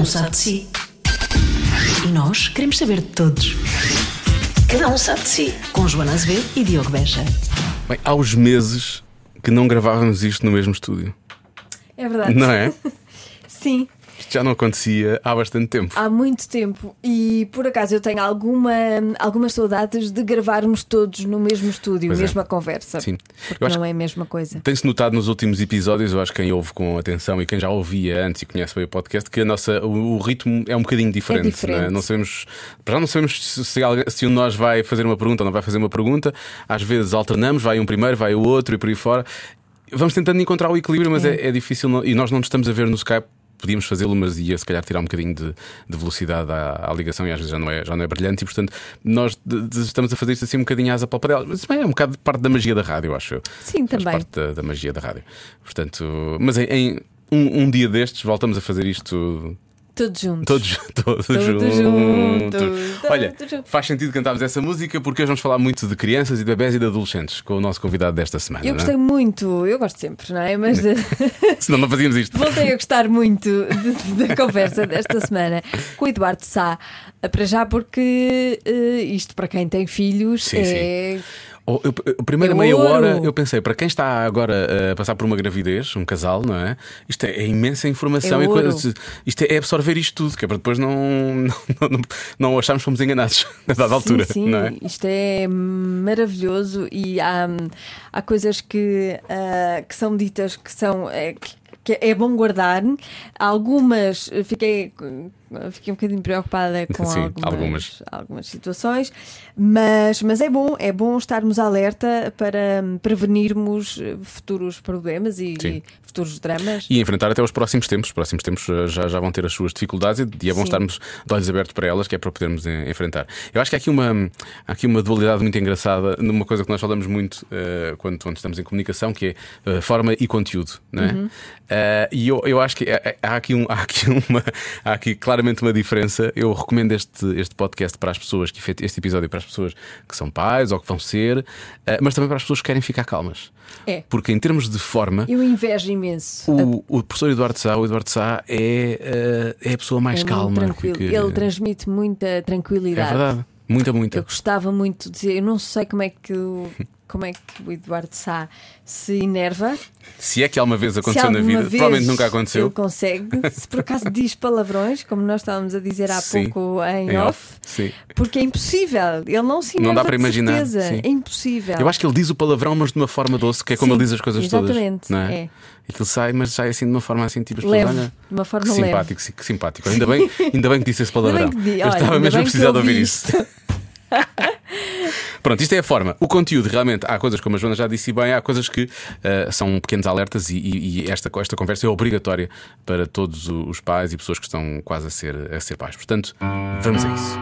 um sabe de si. E nós queremos saber de todos. Cada um sabe de si. Com Joana Azevedo e Diogo Beja. Bem, há uns meses que não gravávamos isto no mesmo estúdio, É verdade. não é? Sim, Isto já não acontecia há bastante tempo. há muito tempo. E por acaso eu tenho alguma, algumas saudades de gravarmos todos no mesmo estúdio, Pois é. mesma conversa. Sim. Porque não é a mesma coisa. Tem-se notado nos últimos episódios, eu acho que quem ouve com atenção e quem já ouvia antes e conhece bem o podcast, que a nossa, o, o ritmo é um bocadinho diferente. É diferente. Não, é? não sabemos, para já não sabemos se, se, se um de nós vai fazer uma pergunta ou não vai fazer uma pergunta. Às vezes alternamos, vai um primeiro, vai o outro e por aí fora. Vamos tentando encontrar o equilíbrio, mas é, é difícil não- e nós não nos estamos a ver no Skype. Podíamos fazê-lo, mas ia se calhar tirar um bocadinho de, de velocidade à, à ligação e às vezes já não é, já não é brilhante. E portanto, nós de- de- estamos a fazer isto assim um bocadinho às apalpadelas. Mas também é um bocado parte da magia da rádio, acho eu. Sim, Faz também. parte da, da magia da rádio. Portanto, mas em, em um, um dia destes voltamos a fazer isto Todos juntos. todos, todos, Todos juntos. juntos, Olha, juntos. faz sentido cantarmos essa música porque hoje vamos falar muito de crianças e de bebés e de adolescentes com o nosso convidado desta semana. Eu é? gostei muito, eu gosto sempre, não é? Mas eh, Senão não fazíamos isto. voltei a gostar muito de- da conversa desta semana com o Eduardo Sá. Eh, Para já, porque eh, isto para quem tem filhos Sim, é. Oh, eu- a primeira É meia ouro. hora eu pensei, para quem está agora a passar por uma gravidez, um casal, não é? Isto é, é imensa informação É e ouro. coisas. Isto é absorver isto tudo, que é para depois não, não, não, não acharmos que fomos enganados a dada altura, sim, sim, não é? isto é maravilhoso e há, há coisas que, ah, que são ditas que são. eh, que- é bom guardar. Algumas eh, fiquei, fiquei um bocadinho preocupada com Sim, algumas, algumas. algumas situações, mas, mas é bom, é bom estarmos alerta para prevenirmos eh, futuros problemas e, Sim. futuros dramas. E enfrentar até os próximos tempos. Os próximos tempos eh, já, já vão ter as suas dificuldades e é bom Sim. estarmos de olhos abertos para elas, que é para podermos eh, enfrentar. Eu acho que há aqui uma, há aqui uma dualidade muito engraçada numa coisa que nós falamos muito eh, quando, quando estamos em comunicação, que é eh, forma e conteúdo. Não é? Uhum. Eh, e eu, eu acho que eh, há aqui, um, há, aqui uma, há aqui claramente uma diferença. Eu recomendo este, este podcast para as pessoas, que este episódio para as pessoas que são pais ou que vão ser, eh, mas também para as pessoas que querem ficar calmas. É. Porque em termos de forma. Eu invejo imenso. O, o professor Eduardo Sá, o Eduardo Sá é, eh, é a pessoa mais É calma. tranquilo. que- Ele transmite muita É tranquilidade. verdade. Muita, muita. Eu gostava muito de dizer, eu não sei como é que o, como é que o Eduardo Sá se enerva. Se é que alguma vez aconteceu na alguma vida, vez provavelmente nunca Ele aconteceu. consegue. Se por acaso diz palavrões, como nós estávamos a dizer há Sim, pouco em, em off, off, porque é impossível. Ele não se enerva Não dá para imaginar. É impossível. Eu acho que ele diz o palavrão, mas de uma forma doce, que é como Sim, ele diz as coisas exatamente, todas. Não é? é. Aquilo sai, mas sai assim de uma forma assim, tipo, Leve, olha, de uma forma que leve. simpático, sim, que simpático. Ainda bem, ainda bem que disse esse palavrão. Eu estava mesmo a precisar de ouvi ouvir isto. Pronto, isto é a forma. O conteúdo, realmente, há coisas, como a Joana já disse bem, há coisas que eh, são pequenos alertas e, e- e esta, esta conversa é obrigatória para todos os pais e pessoas que estão quase a ser, a ser pais. Portanto, vamos a isso.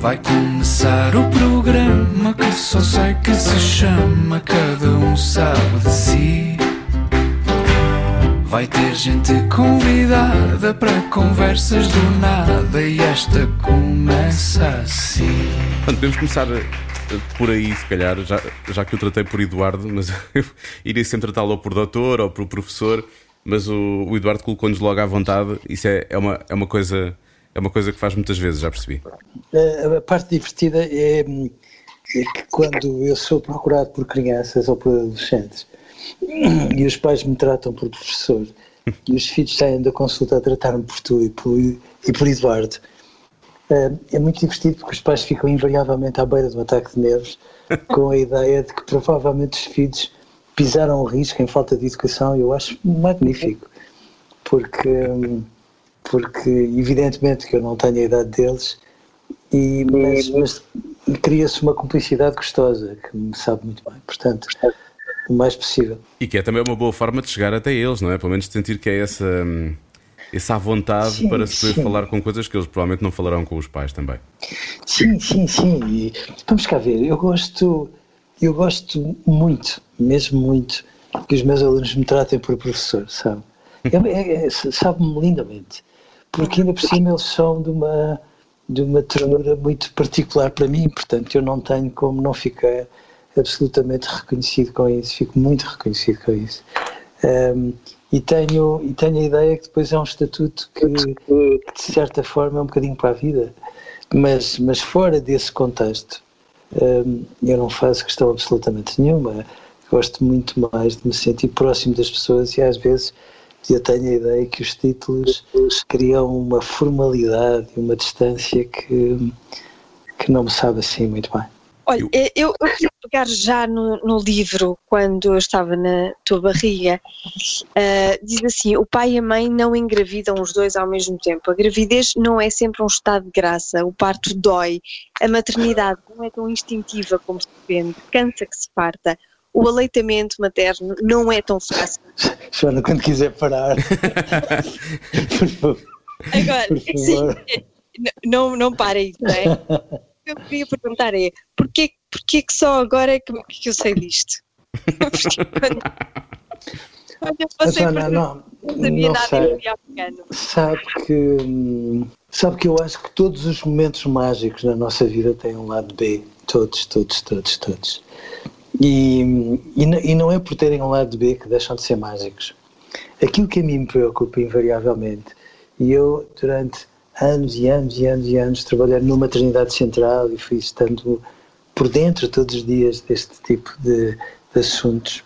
Vai começar o programa que só sei que se chama Cada um sabe de si. Vai ter gente convidada para conversas do nada e esta começa assim. Portanto, podemos começar eh, por aí, se calhar, já, já que eu tratei por Eduardo, mas eu iria sempre tratá-lo ou por doutor ou por professor, mas o, o Eduardo colocou-nos logo à vontade. Isso é, é, uma, é, uma coisa, é uma coisa que faz muitas vezes, já percebi. A, a parte divertida é, é que quando eu sou procurado por crianças ou por adolescentes e os pais me tratam por professor. E os filhos saem da consulta a tratar-me por tu e por, e por Eduardo, eh, é muito divertido porque os pais ficam invariavelmente à beira de um ataque de nervos com a ideia de que provavelmente os filhos pisaram o risco em falta de educação. E eu acho magnífico porque, porque evidentemente que eu não tenho a idade deles e, mas, mas cria-se uma cumplicidade gostosa que me sabe muito bem, portanto o mais possível. E que é também uma boa forma de chegar até eles, não é? Pelo menos sentir que é essa, hum, essa vontade Sim, para se poder sim. falar com coisas que eles provavelmente não falarão com os pais também. Sim, sim, sim. E vamos cá ver. Eu gosto, eu gosto muito, mesmo muito, que os meus alunos me tratem por professor, sabe? É, é, é, Sabe-me lindamente. Porque ainda por cima eles são de uma, de uma ternura muito particular para mim, portanto eu não tenho como não ficar absolutamente reconhecido com isso, fico muito reconhecido com isso. Um, e tenho, e tenho a ideia que depois é um estatuto que, de certa forma é um bocadinho para a vida. Mas, mas fora desse contexto, hum, eu não faço questão absolutamente nenhuma. Gosto muito mais de me sentir próximo das pessoas e às vezes eu tenho a ideia que os títulos criam uma formalidade e uma distância que, que não me sabe assim muito bem. Olha, eu, eu queria pegar já no, no, livro, quando eu estava na tua barriga, uh, diz assim: o pai e a mãe não engravidam os dois ao mesmo tempo. A gravidez não é sempre um estado de graça, o parto dói, a maternidade não é tão instintiva como se vende, cansa que se parta. O aleitamento materno não é tão fácil. Joana, quando quiser parar. por favor. Agora, por favor. Sim, não, não parem, não é? que eu queria perguntar é porquê, porquê que só agora é que, que eu sei disto? quando, eu passei não, não, não sei. Sabe que, sabe que eu acho que todos os momentos mágicos na nossa vida têm um lado B. Todos, todos, todos, todos. E, e, e não é por terem um lado B que deixam de ser mágicos. Aquilo que a mim me preocupa invariavelmente, e eu durante anos e anos e anos e anos trabalhar numa maternidade central e fui estando por dentro todos os dias deste tipo de, de assuntos.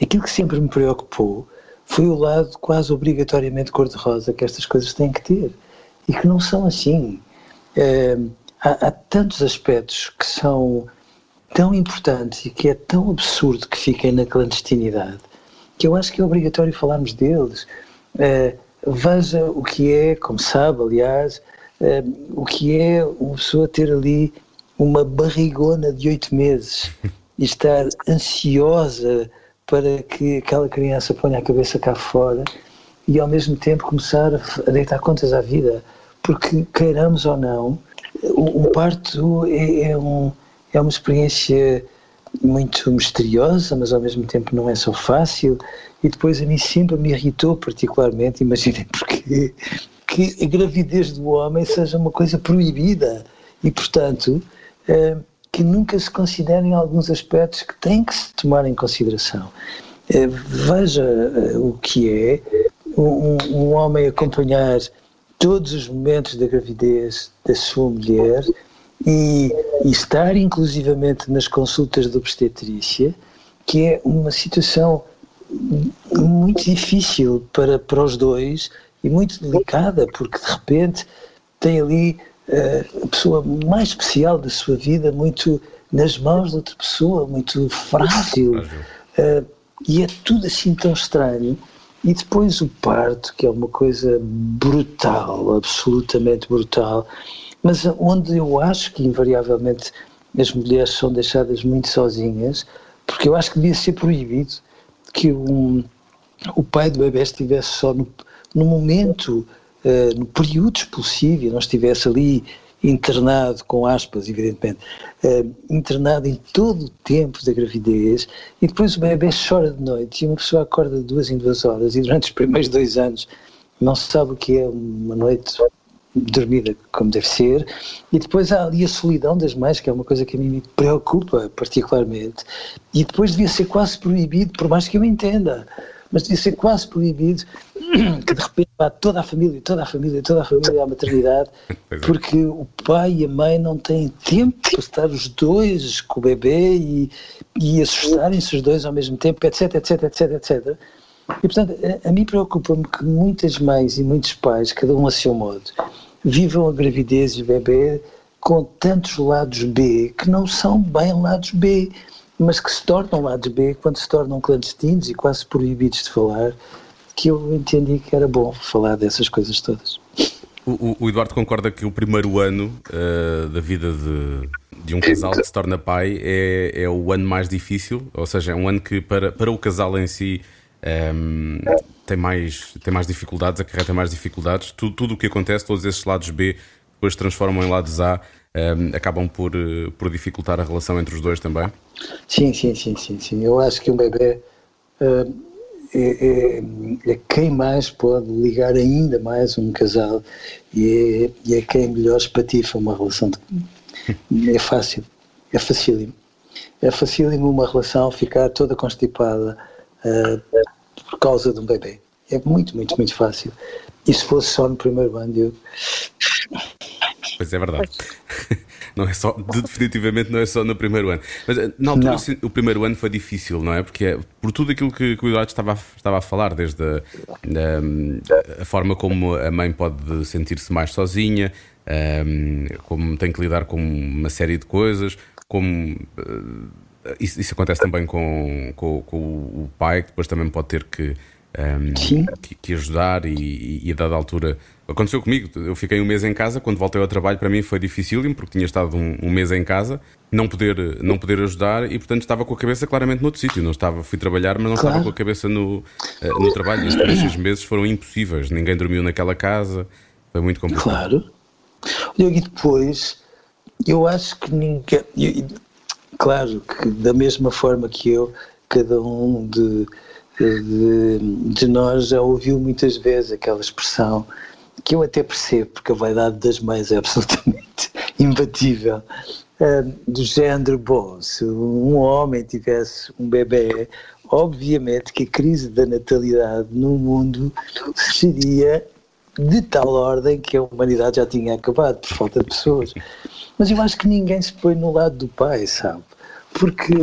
Aquilo que sempre me preocupou foi o lado quase obrigatoriamente cor-de-rosa que estas coisas têm que ter e que não são assim. É, há, há tantos aspectos que são tão importantes e que é tão absurdo que fiquem na clandestinidade que eu acho que é obrigatório falarmos deles. É, veja o que é, como sabe, aliás, eh, o que é uma pessoa ter ali uma barrigona de oito meses e estar ansiosa para que aquela criança ponha a cabeça cá fora e ao mesmo tempo começar a deitar contas à vida, porque queiramos ou não, um parto é, é, um, é uma experiência muito misteriosa, mas ao mesmo tempo não é só fácil e depois a mim sempre me irritou particularmente, imaginem porquê, que a gravidez do homem seja uma coisa proibida e, portanto, eh, que nunca se considerem alguns aspectos que têm que se tomar em consideração. Eh, veja eh, o que é um, um homem acompanhar todos os momentos da gravidez da sua mulher e, e, estar inclusivamente nas consultas de obstetrícia, que é uma situação muito difícil para, para os dois e muito delicada, porque de repente tem ali uh, a pessoa mais especial da sua vida, muito nas mãos de outra pessoa, muito frágil. Uh, e é tudo assim tão estranho. E depois o parto, que é uma coisa brutal, absolutamente brutal, mas onde eu acho que invariavelmente as mulheres são deixadas muito sozinhas, porque eu acho que devia ser proibido que um, o pai do bebê estivesse só no, no momento, uh, no período expulsivo, não estivesse ali internado, com aspas, evidentemente, uh, internado em todo o tempo da gravidez, e depois o bebê chora de noite e uma pessoa acorda de duas em duas horas e durante os primeiros dois anos não sabe o que é uma noite dormida como deve ser, e depois há ali a solidão das mães, que é uma coisa que a mim me preocupa particularmente, e depois devia ser quase proibido, por mais que eu entenda, mas devia ser quase proibido que de repente vá toda a família, toda a família, toda a família à maternidade, é. porque o pai e a mãe não têm tempo para estar os dois com o bebê e, e assustarem-se os dois ao mesmo tempo, etc, etc, etc, etc. E portanto, a, a mim preocupa-me que muitas mães e muitos pais, cada um a seu modo, vivam a gravidez e o bebê com tantos lados B que não são bem lados B, mas que se tornam lados B quando se tornam clandestinos e quase proibidos de falar, que eu entendi que era bom falar dessas coisas todas. O, o Eduardo concorda que o primeiro ano uh, da vida de, de um casal que se torna pai é, é o ano mais difícil, ou seja, é um ano que para, para o casal em si um, ehm, tem, mais, tem mais dificuldades, acarreta mais dificuldades. Tudo, tudo o que acontece, todos esses lados B depois se transformam em lados A, um, ehm, acabam por, eh, por dificultar a relação entre os dois também? Sim, sim, sim, sim. sim. Eu acho que um bebê uh, é, é, é, quem mais pode ligar ainda mais um casal e é, e é quem melhor espatifa uma relação. De, é fácil, é facílimo. É facílimo uma relação ficar toda constipada uh, por causa de um bebê. É muito, muito, muito fácil. E se fosse só no primeiro ano, eu... Pois é verdade. Não é só, definitivamente não é só no primeiro ano. Mas eh, na altura Não. o primeiro ano foi difícil, não é? Porque é por tudo aquilo que, que o Eduardo estava, a- estava a falar, desde a, a- a forma como a mãe pode sentir-se mais sozinha, ehm, como tem que lidar com uma série de coisas, como eh, isso, isso acontece também com, com, com o pai, que depois também pode ter que, ehm, Sim. que, que ajudar e, e, a dada altura. Aconteceu comigo, eu fiquei um mês em casa, quando voltei ao trabalho para mim foi dificílimo, porque tinha estado um, um mês em casa, não poder, não poder ajudar e portanto estava com a cabeça claramente noutro sítio. Não estava, fui trabalhar, mas não Claro. estava com a cabeça no, eh, no trabalho. Os primeiros meses foram impossíveis, ninguém dormiu naquela casa, foi muito complicado. Claro. E depois, eu acho que ninguém. Claro que, da mesma forma que eu, cada um de, de, de nós já ouviu muitas vezes aquela expressão que eu até percebo, porque a vaidade das mães é absolutamente imbatível. ah, do género, bom, se um homem tivesse um bebê, obviamente que a crise da natalidade no mundo seria de tal ordem que a humanidade já tinha acabado por falta de pessoas. Mas eu acho que ninguém se põe no lado do pai, sabe? Porque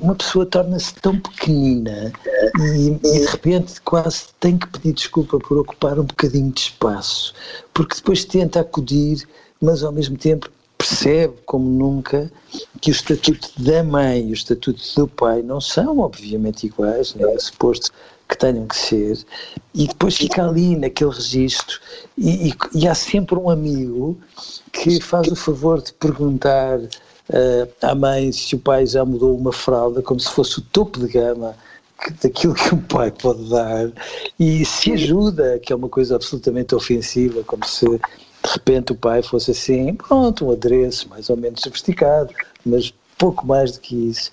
uma pessoa torna-se tão pequenina e, e de repente quase tem que pedir desculpa por ocupar um bocadinho de espaço, porque depois tenta acudir, mas ao mesmo tempo percebe como nunca que o estatuto da mãe e o estatuto do pai não são obviamente iguais, nem é suposto que tenham que ser, e depois fica ali naquele registro, e, e- e há sempre um amigo que faz o favor de perguntar eh, à mãe se o pai já mudou uma fralda, como se fosse o topo de gama que- daquilo que um pai pode dar, e se ajuda, que é uma coisa absolutamente ofensiva, como se de repente o pai fosse assim, pronto, um adereço mais ou menos sofisticado, mas pouco mais do que isso.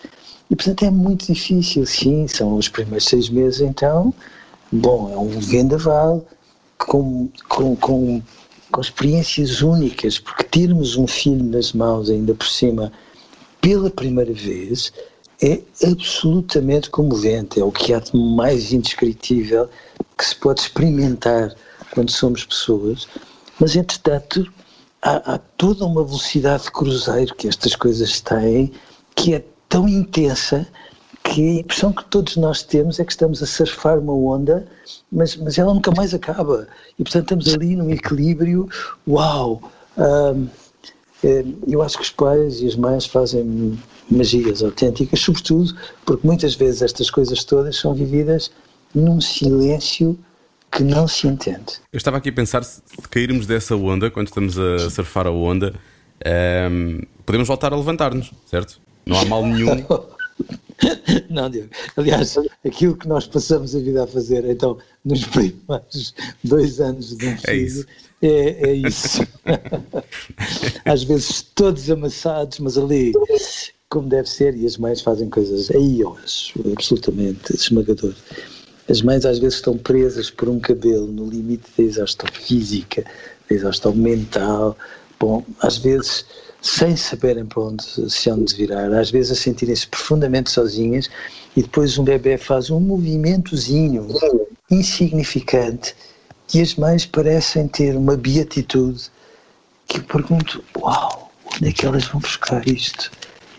E portanto é muito difícil, sim, são os primeiros seis meses, então, bom, é um vendaval com, com, com, com experiências únicas, porque termos um filho nas mãos ainda por cima pela primeira vez é absolutamente comovente, é o que há de mais indescritível que se pode experimentar quando somos pessoas, mas entretanto há, há toda uma velocidade de cruzeiro que estas coisas têm que é tão intensa que a impressão que todos nós temos é que estamos a surfar uma onda, mas, mas ela nunca mais acaba. E portanto estamos ali num equilíbrio, uau! Eh, eu acho que os pais e as mães fazem magias autênticas, sobretudo porque muitas vezes estas coisas todas são vividas num silêncio que não se entende. Eu estava aqui a pensar se cairmos dessa onda, quando estamos a surfar a onda, ehm, podemos voltar a levantar-nos, certo? Não há mal nenhum. Não, Diego. Aliás, aquilo que nós passamos a vida a fazer, então, nos primeiros dois anos de um filho, isso. é, é isso. Às vezes todos amassados, mas ali, como deve ser, e as mães fazem coisas, aí eu acho, absolutamente esmagador. As mães às vezes estão presas por um cabelo no limite da exaustão física, da exaustão mental, bom, às vezes sem saberem para onde se hão de virar, às vezes a sentirem-se profundamente sozinhas e depois um bebê faz um movimentozinho insignificante e as mães parecem ter uma beatitude que eu pergunto, uau, onde é que elas vão buscar isto?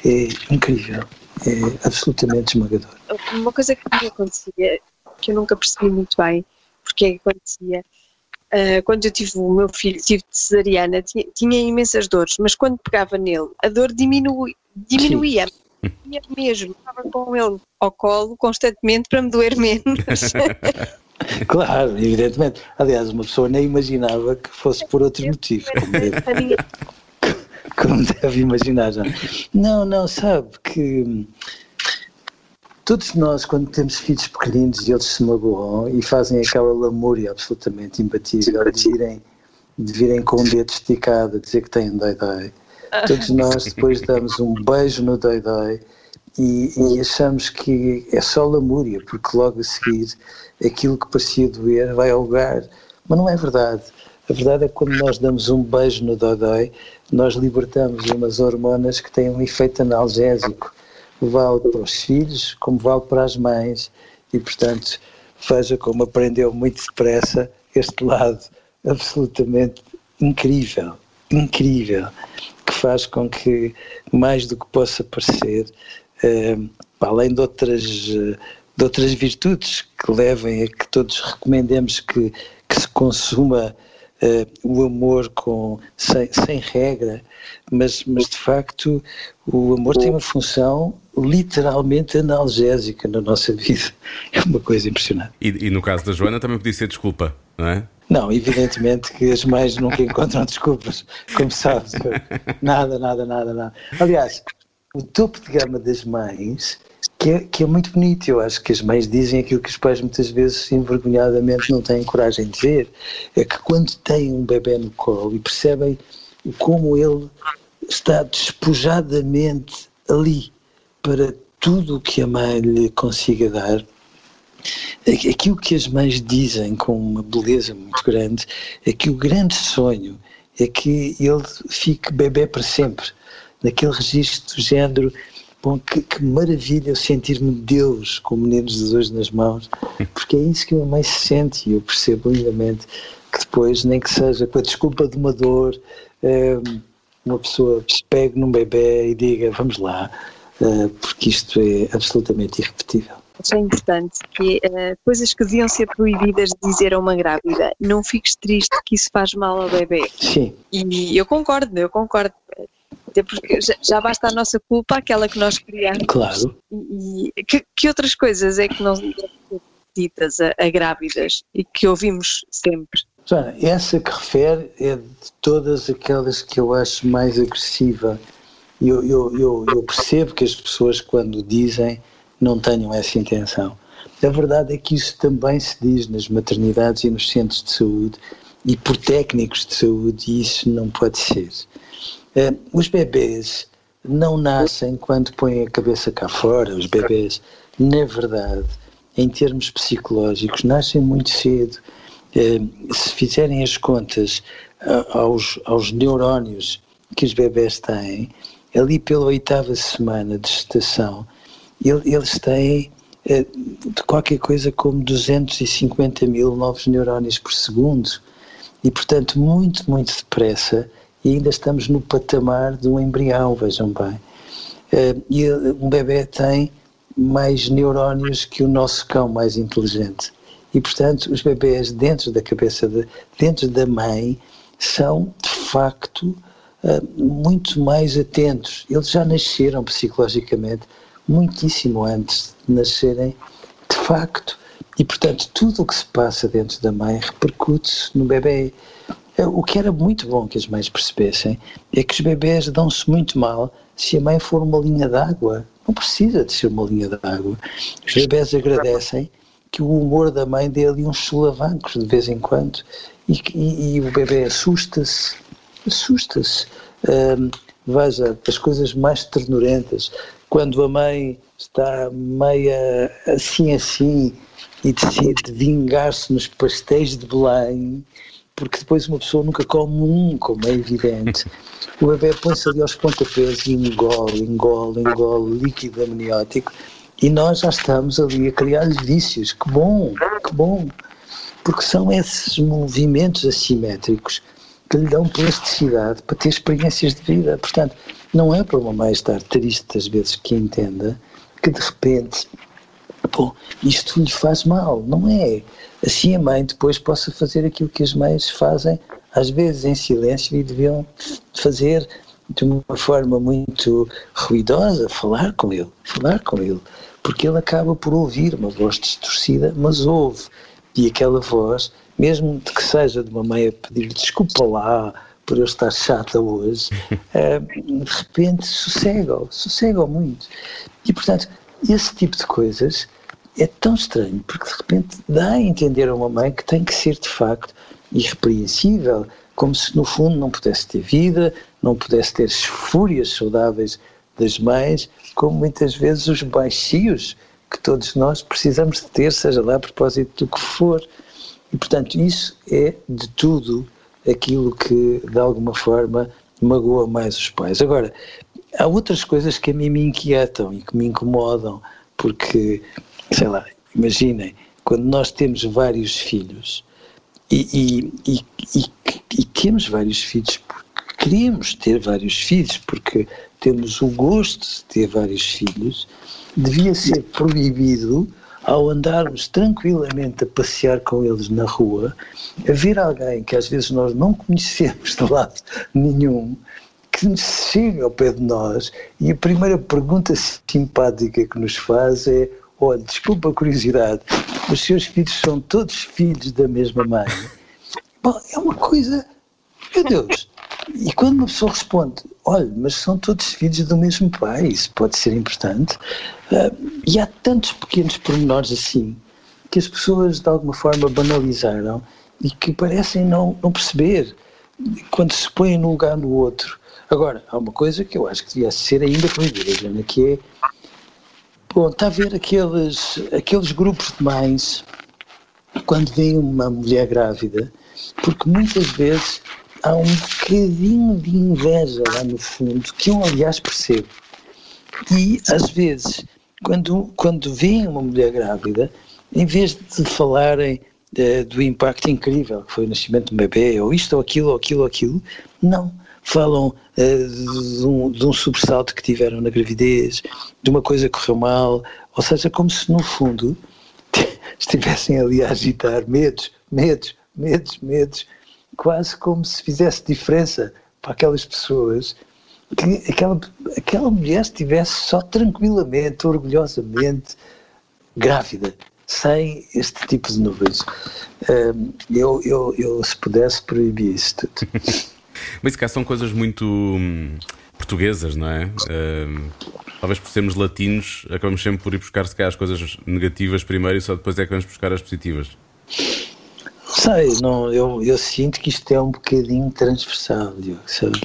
É incrível, é absolutamente esmagador. Uma coisa que me acontecia, que eu nunca percebi muito bem porque é que acontecia, ah, quando eu tive o meu filho, tive de cesariana, tinha, tinha imensas dores, mas quando pegava nele, a dor diminui, diminuía. Tinha mesmo, estava com ele ao colo constantemente para me doer menos. Claro, evidentemente. Aliás, uma pessoa nem imaginava que fosse por outro motivo, como deve, como deve imaginar. Não, não, sabe que todos nós, quando temos filhos pequeninos e eles se magoam e fazem aquela lamúria absolutamente imbatível de virem, de virem com o dedo esticado a dizer que têm dói-dói, todos nós depois damos um beijo no dói-dói e, e achamos que é só lamúria, porque logo a seguir aquilo que parecia doer vai ao lugar. Mas não é verdade. A verdade é que quando nós damos um beijo no dodói, nós libertamos umas hormonas que têm um efeito analgésico. Vale para os filhos, como vale para as mães. e, portanto, veja como aprendeu muito depressa este lado absolutamente incrível, incrível, que faz com que, mais do que possa parecer, eh, além de outras, de outras virtudes que levem a que todos recomendemos que, que se consuma uh, o amor com, sem, sem regra, mas, mas de facto o amor tem uma função literalmente analgésica na nossa vida. É uma coisa impressionante. E, e no caso da Joana também podia ser desculpa, não é? Não, evidentemente que as mães nunca encontram desculpas, como sabes. Nada, nada, nada, nada. Aliás, o topo de gama das mães, que é, que é muito bonito, eu acho que as mães dizem aquilo que os pais muitas vezes envergonhadamente não têm coragem de ver, é que quando têm um bebê no colo e percebem como ele está despojadamente ali para tudo o que a mãe lhe consiga dar, aquilo que as mães dizem com uma beleza muito grande é que o grande sonho é que ele fique bebê para sempre, naquele registro do género. Bom, que, que maravilha sentir-me Deus com meninos de dois nas mãos, porque é isso que a mãe se sente e eu percebo lindamente que depois, nem que seja com a desculpa de uma dor, eh, uma pessoa pegue num bebê e diga vamos lá, eh, porque isto é absolutamente irrepetível é importante, que uh, coisas que deviam ser proibidas de dizer a uma grávida. Não fiques triste que isso faz mal ao bebê. Sim. E eu concordo, eu concordo. Até porque já, já basta a nossa culpa, aquela que nós criamos. Claro. E, e que, que, outras coisas é que não devem ser ditas a, a grávidas e que ouvimos sempre? Joana, essa que refere é de todas aquelas que eu acho mais agressiva. Eu, eu, eu, eu percebo que as pessoas, quando dizem, não tenham essa intenção. A verdade é que isso também se diz nas maternidades e nos centros de saúde e por técnicos de saúde, e isso não pode ser. Uh, os bebês não nascem quando põem a cabeça cá fora, os bebês, na verdade, em termos psicológicos, nascem muito cedo. Uh, se fizerem as contas aos, aos neurónios que os bebés têm, ali pela oitava semana de gestação, eles têm eh, de qualquer coisa como 250 mil novos neurónios por segundo e, portanto, muito, muito depressa e ainda estamos no patamar de um embrião, vejam bem. Eh, e um bebê tem mais neurónios que o nosso cão mais inteligente. E, portanto, os bebés dentro da cabeça, de, dentro da mãe, são, de facto, eh, muito mais atentos. Eles já nasceram psicologicamente muitíssimo antes de nascerem, de facto. E, portanto, tudo o que se passa dentro da mãe repercute-se no bebê. É, o que era muito bom que as mães percebessem é que os bebés dão-se muito mal se a mãe for uma linha d'água. Não precisa de ser uma linha d'água. Os bebés agradecem que o humor da mãe dê ali uns solavancos de vez em quando e, e, e o bebê assusta-se, assusta-se. Veja, as coisas mais ternurentas, quando a mãe está meia assim assim e decide vingar-se nos pastéis de Belém, porque depois uma pessoa nunca come um, como é evidente. O bebê põe-se ali aos pontapés e engole, engole, engole líquido amniótico e nós já estamos ali a criar vícios. Que bom, que bom. Porque são esses movimentos assimétricos que lhe dão plasticidade para ter experiências de vida. Portanto, não é para uma mãe estar triste às vezes que entenda que de repente, bom, isto lhe faz mal, não é? Assim a mãe depois possa fazer aquilo que as mães fazem, às vezes em silêncio, e deviam fazer de uma forma muito ruidosa, falar com ele, falar com ele, porque ele acaba por ouvir uma voz distorcida, mas ouve, e aquela voz, mesmo que seja de uma mãe a pedir desculpa lá, por eu estar chata hoje, uh, de repente sossegam, sossegam muito. E, portanto, esse tipo de coisas é tão estranho, porque de repente dá a entender a uma mãe que tem que ser, de facto, irrepreensível, como se no fundo não pudesse ter vida, não pudesse ter as fúrias saudáveis das mães, como muitas vezes os baixios que todos nós precisamos de ter, seja lá a propósito do que for. E, portanto, isso é de tudo aquilo que de alguma forma magoa mais os pais. Agora, há outras coisas que a mim me inquietam e que me incomodam, porque, sei lá, imaginem, quando nós temos vários filhos e, e, e, e, temos vários filhos porque queremos ter vários filhos, porque temos o gosto de ter vários filhos, devia ser proibido ao andarmos tranquilamente a passear com eles na rua, ver alguém que às vezes nós não conhecemos de lado nenhum, que chega ao pé de nós e a primeira pergunta simpática que nos faz é: olha, desculpa a curiosidade, os seus filhos são todos filhos da mesma mãe? Bom, é uma coisa, meu Deus. E quando uma pessoa responde, olha, mas são todos filhos do mesmo pai, isso pode ser importante, Uh, e há tantos pequenos pormenores assim que as pessoas de alguma forma banalizaram e que parecem não, não perceber quando se põem no lugar do outro. Agora, há uma coisa que eu acho que devia ser ainda proibida, que é bom, está a ver aqueles, aqueles grupos de mães quando vem uma mulher grávida, porque muitas vezes há um bocadinho de inveja lá no fundo, que eu aliás percebo. E às vezes quando, quando veem uma mulher grávida, em vez de falarem de, do impacto incrível que foi o nascimento um bebê, ou isto, ou aquilo, ou aquilo, ou aquilo, não. Falam uh, de, um, de um sobressalto que tiveram na gravidez, de uma coisa que correu mal, ou seja, como se no fundo estivessem ali a agitar medos, medos, medos, medos, quase como se fizesse diferença para aquelas pessoas que aquela, aquela mulher estivesse só tranquilamente, orgulhosamente grávida, sem este tipo de nuvens. Eu, eu, eu, se pudesse, proibir isso tudo. Mas cá são coisas muito hum, portuguesas, não é? talvez por sermos latinos, acabamos sempre por ir buscar se calhar as coisas negativas primeiro e só depois é que vamos buscar as positivas. Sei, não, eu, eu sinto que isto é um bocadinho transversal, Diogo, sabe?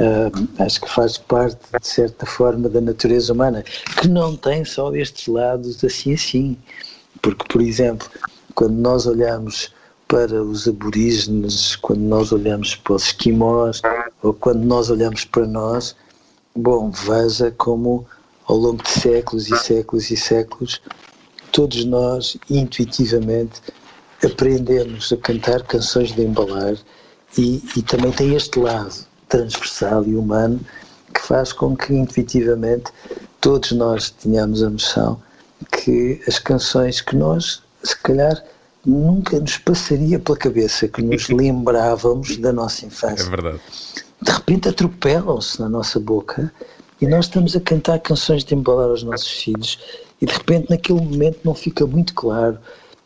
Uh, acho que faz parte, de certa forma, da natureza humana, que não tem só estes lados assim assim. Porque, por exemplo, quando nós olhamos para os aborígenes, quando nós olhamos para os esquimós, ou quando nós olhamos para nós, bom, veja como ao longo de séculos e séculos e séculos, todos nós intuitivamente aprendemos a cantar canções de embalar e, e também tem este lado transversal e humano que faz com que intuitivamente todos nós tenhamos a noção que as canções que nós, se calhar, nunca nos passaria pela cabeça que nos lembrávamos da nossa infância. É verdade. De repente atropelam-se na nossa boca e nós estamos a cantar canções de embalar aos nossos filhos e de repente naquele momento não fica muito claro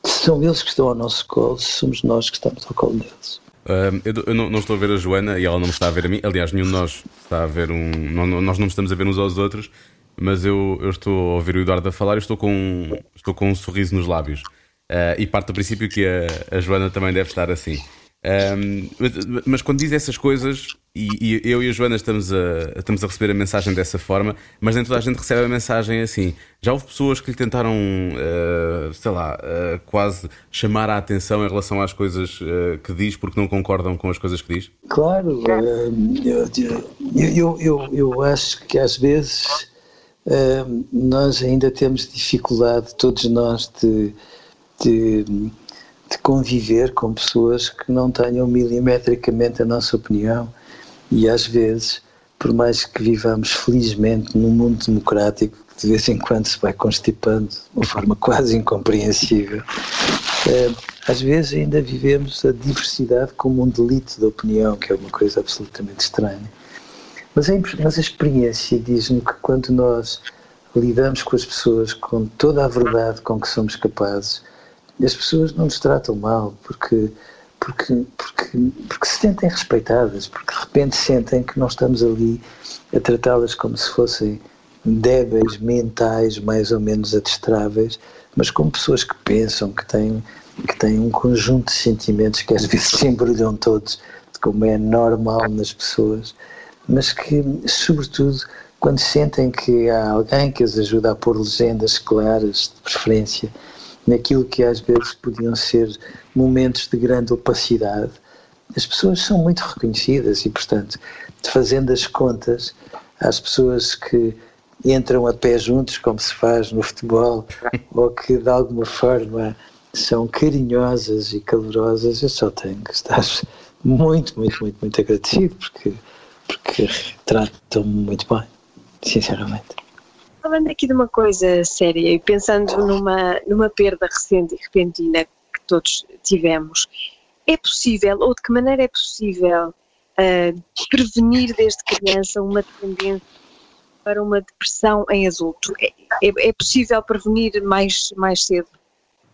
se são eles que estão ao nosso colo, se somos nós que estamos ao colo deles. Uh, eu, eu não, não, estou a ver a Joana e ela não me está a ver a mim. Aliás, nenhum de nós está a ver um. Não, nós não estamos a ver uns aos outros, mas eu, eu estou a ouvir o Eduardo a falar e estou com, estou com um sorriso nos lábios. Uh, e parte do princípio que a, a Joana também deve estar assim. Um, mas, mas, quando diz essas coisas, e, e, eu e a Joana estamos a, estamos a receber a mensagem dessa forma, mas nem toda a gente recebe a mensagem assim. Já houve pessoas que lhe tentaram, uh, sei lá, uh, quase chamar a atenção em relação às coisas que diz porque não concordam com as coisas que diz? Claro, eu, eu, eu, eu acho que às vezes nós ainda temos dificuldade, todos nós, de, de de conviver com pessoas que não tenham milimetricamente a nossa opinião e às vezes, por mais que vivamos felizmente num mundo democrático que de vez em quando se vai constipando de uma forma quase incompreensível, eh, às vezes ainda vivemos a diversidade como um delito de opinião, que é uma coisa absolutamente estranha. Mas a, mas a experiência diz-me que quando nós lidamos com as pessoas com toda a verdade com que somos capazes, e as pessoas não nos tratam mal porque, porque, porque, porque se sentem respeitadas, porque de repente sentem que não estamos ali a tratá-las como se fossem débeis, mentais, mais ou menos adestráveis, mas como pessoas que pensam, que têm, que têm um conjunto de sentimentos que às vezes se embrulham todos, como é normal nas pessoas, mas que, sobretudo, quando sentem que há alguém que as ajuda a pôr legendas claras, de preferência, naquilo que às vezes podiam ser momentos de grande opacidade, as pessoas são muito reconhecidas e, portanto, fazendo as contas às pessoas que entram a pé juntos, como se faz no futebol, ou que de alguma forma são carinhosas e calorosas, eu só tenho que estar muito, muito, muito, muito agradecido porque, porque tratam-me muito bem, sinceramente. Falando aqui de uma coisa séria e pensando numa, numa perda recente e repentina que todos tivemos, é possível, ou de que maneira é possível, uh, prevenir desde criança uma tendência para uma depressão em adulto? É, é, é possível prevenir mais, mais cedo?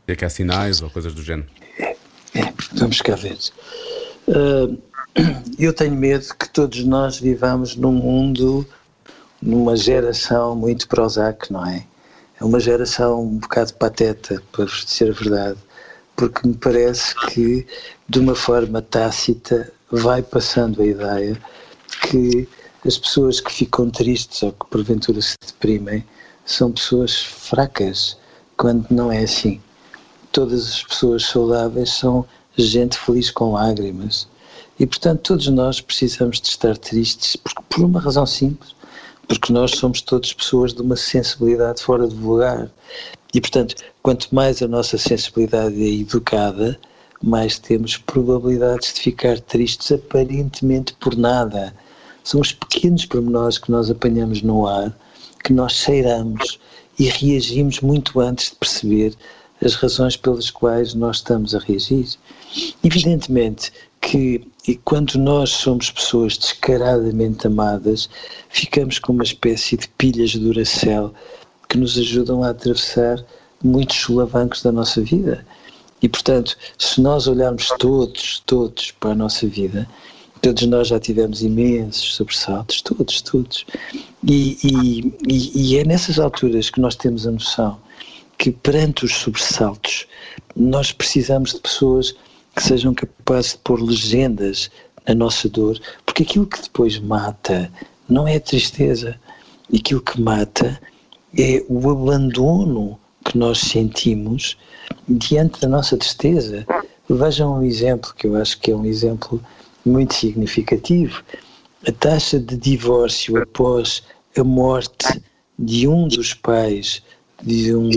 É que há sinais ou coisas do género? É, é vamos cá ver. Uh, eu tenho medo que todos nós vivamos num mundo, numa geração muito Prozac, não é? É uma geração um bocado pateta, para vos dizer a verdade, porque me parece que, de uma forma tácita, vai passando a ideia que as pessoas que ficam tristes ou que porventura se deprimem são pessoas fracas, quando não é assim. Todas as pessoas saudáveis são gente feliz com lágrimas. E portanto, todos nós precisamos de estar tristes por, por uma razão simples, porque nós somos todos pessoas de uma sensibilidade fora de vulgar. E portanto, quanto mais a nossa sensibilidade é educada, mais temos probabilidades de ficar tristes aparentemente por nada. São os pequenos pormenores que nós apanhamos no ar, que nós cheiramos e reagimos muito antes de perceber as razões pelas quais nós estamos a reagir. Evidentemente que quando nós somos pessoas descaradamente amadas, ficamos com uma espécie de pilhas de Duracell que nos ajudam a atravessar muitos solavancos da nossa vida. E, portanto, se nós olharmos todos, todos para a nossa vida, todos nós já tivemos imensos sobressaltos, todos, todos. E, e, e é nessas alturas que nós temos a noção que, perante os sobressaltos, nós precisamos de pessoas que sejam capazes de pôr legendas na nossa dor, porque aquilo que depois mata não é a tristeza, aquilo que mata é o abandono que nós sentimos diante da nossa tristeza. Vejam um exemplo que eu acho que é um exemplo muito significativo. A taxa de divórcio após a morte de um dos pais de, um,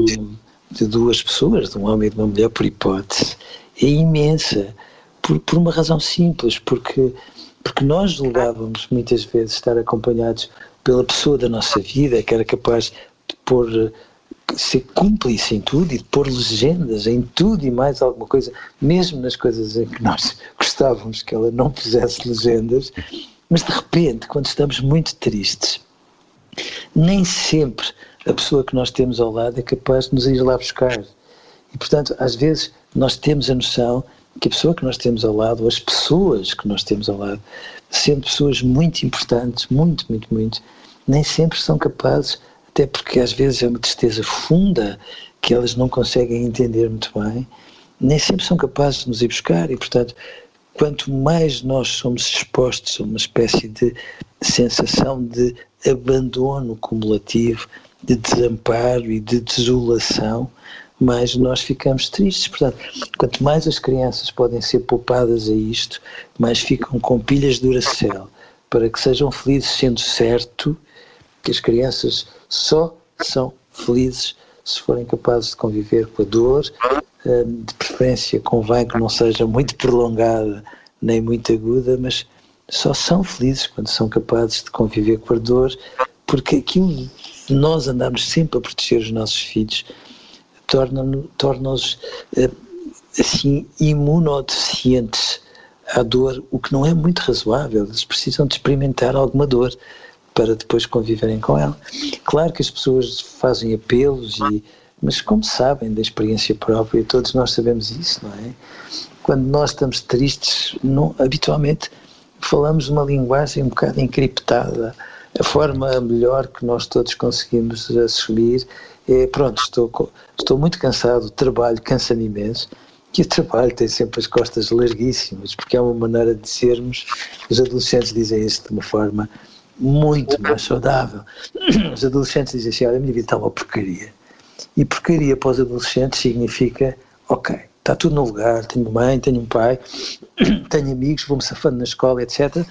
de duas pessoas, de um homem e de uma mulher, por hipótese, é imensa. Por, por uma razão simples, porque, porque nós julgávamos muitas vezes estar acompanhados pela pessoa da nossa vida que era capaz de pôr ser cúmplice em tudo e de pôr legendas em tudo e mais alguma coisa, mesmo nas coisas em que nós gostávamos que ela não pusesse legendas, mas de repente, quando estamos muito tristes, nem sempre a pessoa que nós temos ao lado é capaz de nos ir lá buscar. E portanto, às vezes nós temos a noção que a pessoa que nós temos ao lado, ou as pessoas que nós temos ao lado, sendo pessoas muito importantes, muito, muito, muito, nem sempre são capazes até porque às vezes é uma tristeza funda que elas não conseguem entender muito bem, nem sempre são capazes de nos ir buscar. E, portanto, quanto mais nós somos expostos a uma espécie de sensação de abandono cumulativo, de desamparo e de desolação, mais nós ficamos tristes. Portanto, quanto mais as crianças podem ser poupadas a isto, mais ficam com pilhas de Duracell para que sejam felizes sendo certo que as crianças só são felizes se forem capazes de conviver com a dor, hum, de preferência convém que não seja muito prolongada nem muito aguda, mas só são felizes quando são capazes de conviver com a dor, porque aquilo nós andarmos sempre a proteger os nossos filhos torna-os torna hum, assim imunodeficientes à dor, o que não é muito razoável. Eles precisam de experimentar alguma dor para depois conviverem com ela. Claro que as pessoas fazem apelos, e, mas como sabem da experiência própria, todos nós sabemos isso, não é? Quando nós estamos tristes, não, habitualmente falamos uma linguagem um bocado encriptada. A forma melhor que nós todos conseguimos assumir é: pronto, estou, estou muito cansado, o trabalho cansa-me imenso. E o trabalho tem sempre as costas larguíssimas, porque é uma maneira de sermos. Os adolescentes dizem isso de uma forma muito mais saudável. Os adolescentes dizem assim: olha, a minha vida está uma porcaria. E porcaria para os adolescentes significa: ok, está tudo no lugar, tenho mãe, tenho um pai, tenho amigos, vou-me safando na escola, etc.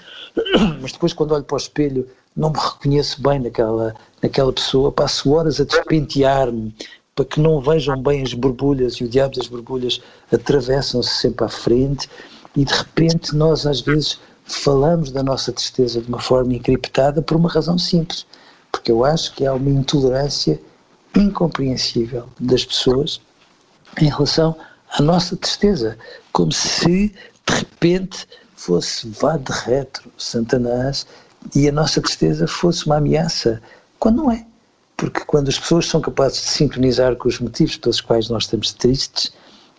Mas depois, quando olho para o espelho, não me reconheço bem naquela, naquela pessoa, passo horas a despentear-me para que não vejam bem as borbulhas e o diabo das borbulhas atravessam-se sempre à frente. E de repente nós às vezes falamos da nossa tristeza de uma forma encriptada por uma razão simples, porque eu acho que há uma intolerância incompreensível das pessoas em relação à nossa tristeza, como se de repente fosse vá de retro Satanás e a nossa tristeza fosse uma ameaça, quando não é. Porque quando as pessoas são capazes de sincronizar com os motivos pelos quais nós estamos tristes,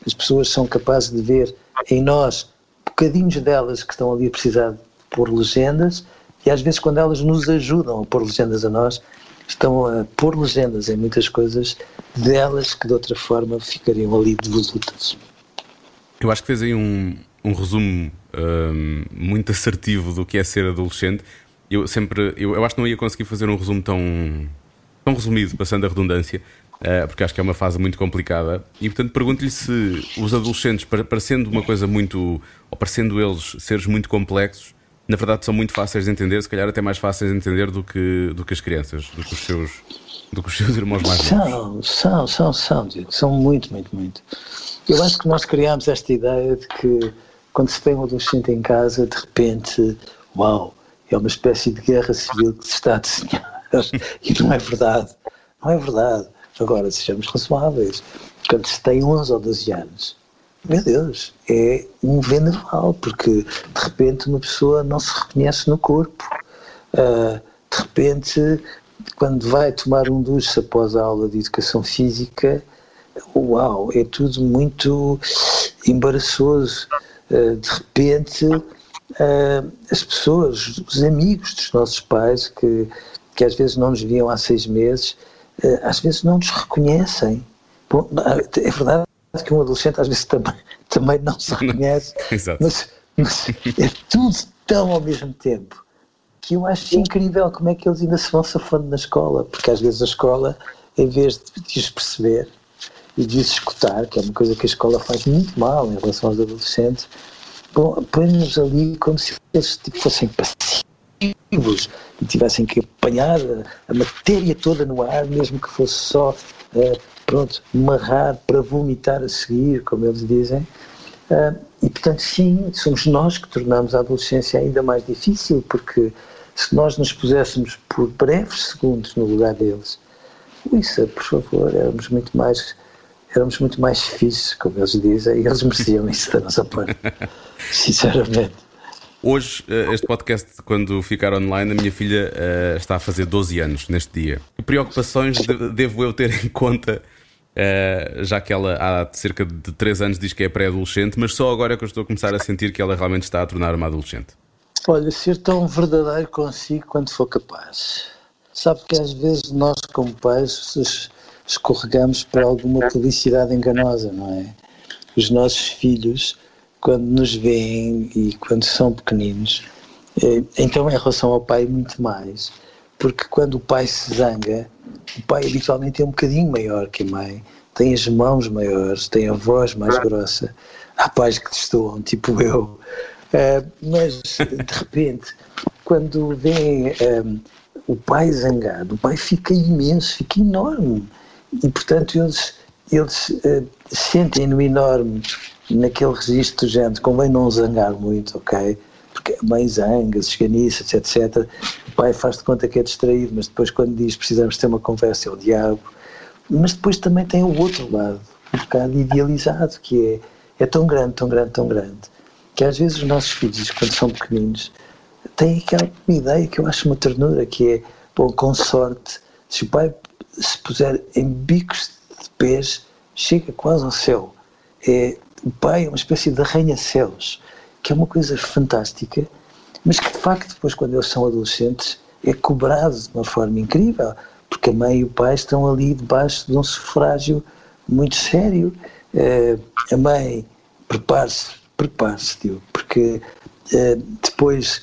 as pessoas são capazes de ver em nós bocadinhos delas que estão ali a precisar de pôr legendas, e às vezes quando elas nos ajudam a pôr legendas a nós, estão a pôr legendas em muitas coisas delas que de outra forma ficariam ali devolutas. Eu acho que fez aí um, um resumo um, muito assertivo do que é ser adolescente. Eu sempre, eu, eu acho que não ia conseguir fazer um resumo tão, tão resumido, passando a redundância, uh, porque acho que é uma fase muito complicada. E portanto pergunto-lhe se os adolescentes, parecendo uma coisa muito, ou parecendo eles seres muito complexos, na verdade são muito fáceis de entender, se calhar até mais fáceis de entender do que, do que as crianças, do que os seus, do que os seus irmãos mais novos. São, são, são, são, são muito, muito, muito. Eu acho que nós criamos esta ideia de que quando se tem um adolescente em casa, de repente, uau, é uma espécie de guerra civil que se está a desenhar. E não é verdade. Não é verdade. Agora, sejamos razoáveis. Quando se tem 11 ou 12 anos, meu Deus, é um vendaval, porque de repente uma pessoa não se reconhece no corpo. Uh, de repente, quando vai tomar um duche após a aula de educação física, uau, é tudo muito embaraçoso. Uh, de repente, uh, as pessoas, os amigos dos nossos pais, que, que às vezes não nos viam há seis meses, às vezes não nos reconhecem. Bom, é verdade que um adolescente às vezes também, também não se reconhece, mas, mas é tudo tão ao mesmo tempo que eu acho incrível como é que eles ainda se vão safando na escola, porque às vezes a escola, em vez de os perceber e de os escutar, que é uma coisa que a escola faz muito mal em relação aos adolescentes, põe-nos ali como se eles tipo, fossem passivos e tivessem que apanhar a, matéria toda no ar, mesmo que fosse só uh, pronto, marrar para vomitar a seguir, como eles dizem. Uh, e portanto, sim, somos nós que tornamos a adolescência ainda mais difícil, porque se nós nos puséssemos por breves segundos no lugar deles, isso, por favor, éramos muito mais éramos muito mais fixos, como eles dizem, e eles mereciam isso da nossa parte, sinceramente. Hoje, eh, este podcast, quando ficar online, a minha filha uh, está a fazer 12 anos neste dia. Que preocupações devo eu ter em conta Uh, já que ela há cerca de 3 anos diz que é pré-adolescente, mas só agora é que eu estou a começar a sentir que ela realmente está a tornar uma adolescente. Olha, ser tão verdadeiro consigo quando for capaz. Sabe que às vezes nós, como pais, escorregamos para alguma publicidade enganosa, não é? Os nossos filhos, quando nos veem e quando são pequeninos, eh, então em relação ao pai, muito mais. Porque quando o pai se zanga, o pai habitualmente é um bocadinho maior que a mãe, tem as mãos maiores, tem a voz mais grossa. Há pais que destoam, tipo eu. Uh, mas, de repente, quando vem um, eh, o pai zangado, o pai fica imenso, fica enorme. E, portanto, eles, eles uh, sentem no enorme, naquele registro de gente, convém não zangar muito, ok? porque a mãe zanga, se esganiça, etc. O pai faz de conta que é distraído, mas depois quando diz precisamos ter uma conversa é o diabo. Mas depois também tem o outro lado, um bocado idealizado, que é, é tão grande, tão grande, tão grande, que às vezes os nossos filhos, quando são pequeninos, têm aquela ideia que eu acho uma ternura, que é, bom, com sorte, se o pai se puser em bicos de pés, chega quase ao céu. É, o pai é uma espécie de arranha-céus que é uma coisa fantástica, mas que de facto depois quando eles são adolescentes é cobrado de uma forma incrível, porque a mãe e o pai estão ali debaixo de um sufrágio muito sério. Uh, a mãe, prepare-se, prepare-se, porque uh, depois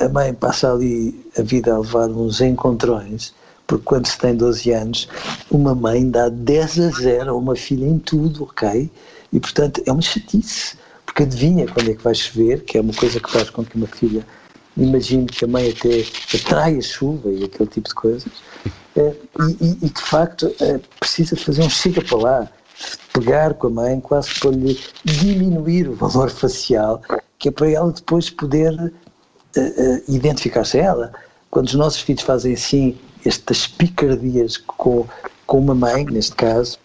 a, a, mãe passa ali a vida a levar uns encontrões, porque quando se tem 12 anos, uma mãe dá 10 a 0 a uma filha em tudo, ok? E portanto é uma chatice porque adivinha quando é que vai chover, que é uma coisa que faz com que uma filha imagino que a mãe até atrai a chuva e aquele tipo de coisas. Eh, e, e, de facto eh, precisa fazer um chega para lá, pegar com a mãe quase para lhe diminuir o valor facial, que é para ela depois poder uh, uh, identificar-se a ela. Quando os nossos filhos fazem assim estas picardias com, com uma mãe, neste caso,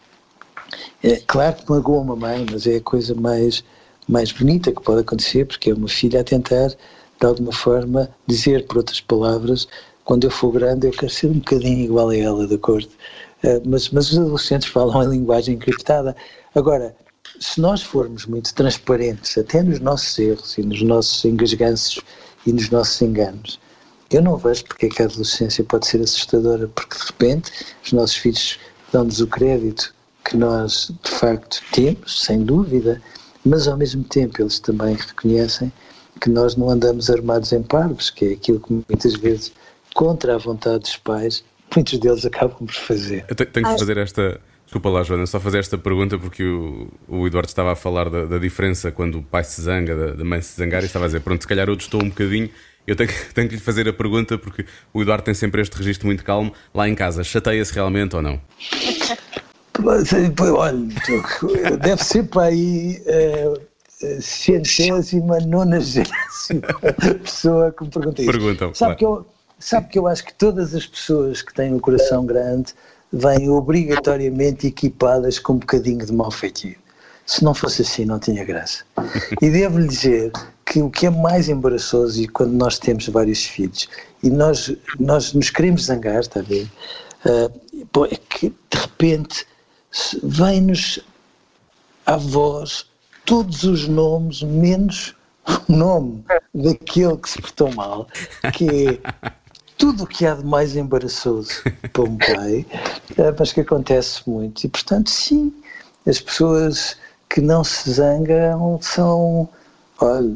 é claro que magoa uma mãe, mas é a coisa mais, mais bonita que pode acontecer, porque é uma filha a tentar, de alguma forma, dizer, por outras palavras, quando eu for grande eu quero ser um bocadinho igual a ela, de acordo? Uh, mas, mas os adolescentes falam em linguagem encriptada. Agora, se nós formos muito transparentes, até nos nossos erros e nos nossos engasganços e nos nossos enganos, eu não vejo porque é que a adolescência pode ser assustadora, porque de repente os nossos filhos dão-nos o crédito que nós de facto temos, sem dúvida, mas ao mesmo tempo eles também reconhecem que nós não andamos armados em parvos, que é aquilo que muitas vezes contra a vontade dos pais, muitos deles acabam por fazer. Eu tenho que fazer esta. Desculpa lá, Joana, só fazer esta pergunta porque o, o Eduardo estava a falar da, da, diferença quando o pai se zanga, da, da mãe se zangar, e estava a dizer: pronto, se calhar eu estou um bocadinho. Eu tenho, tenho que lhe fazer a pergunta porque o Eduardo tem sempre este registro muito calmo. Lá em casa, chateia-se realmente ou não? Olha, deve ser para aí. Uh, centésima, nonagésima pessoa que me pergunta isso. Perguntam. Sabe claro. que eu Sabe que eu acho que todas as pessoas que têm um coração grande vêm obrigatoriamente equipadas com um bocadinho de mal feitio. Se não fosse assim, não tinha graça. E devo-lhe dizer que o que é mais embaraçoso e quando nós temos vários filhos e nós, nós nos queremos zangar, está a ver? Uh, é que de repente vem-nos à voz todos os nomes, menos o nome daquele que se portou mal, que é tudo o que há de mais embaraçoso para um pai, é, mas que acontece muito. E, portanto, sim, as pessoas que não se zangam são, olha,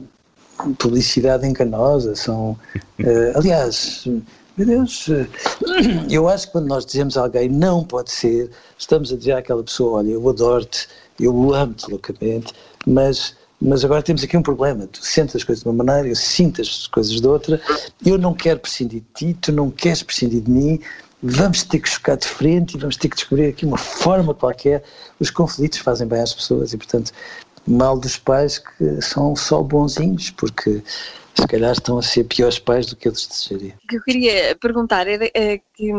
publicidade enganosa, são, uh, aliás, meu Deus, eu acho que quando nós dizemos a alguém não pode ser, estamos a dizer àquela pessoa, olha, eu adoro-te, eu amo-te loucamente, mas mas agora temos aqui um problema. Tu sentes as coisas de uma maneira, eu sinto as coisas de outra, eu não quero prescindir de ti, tu não queres prescindir de mim, vamos ter que chocar de frente e vamos ter que descobrir aqui uma forma qualquer. Os conflitos fazem bem às pessoas e, portanto, mal dos pais que são só bonzinhos, porque se calhar estão a ser piores pais do que eles desejariam. O que eu queria perguntar era é que,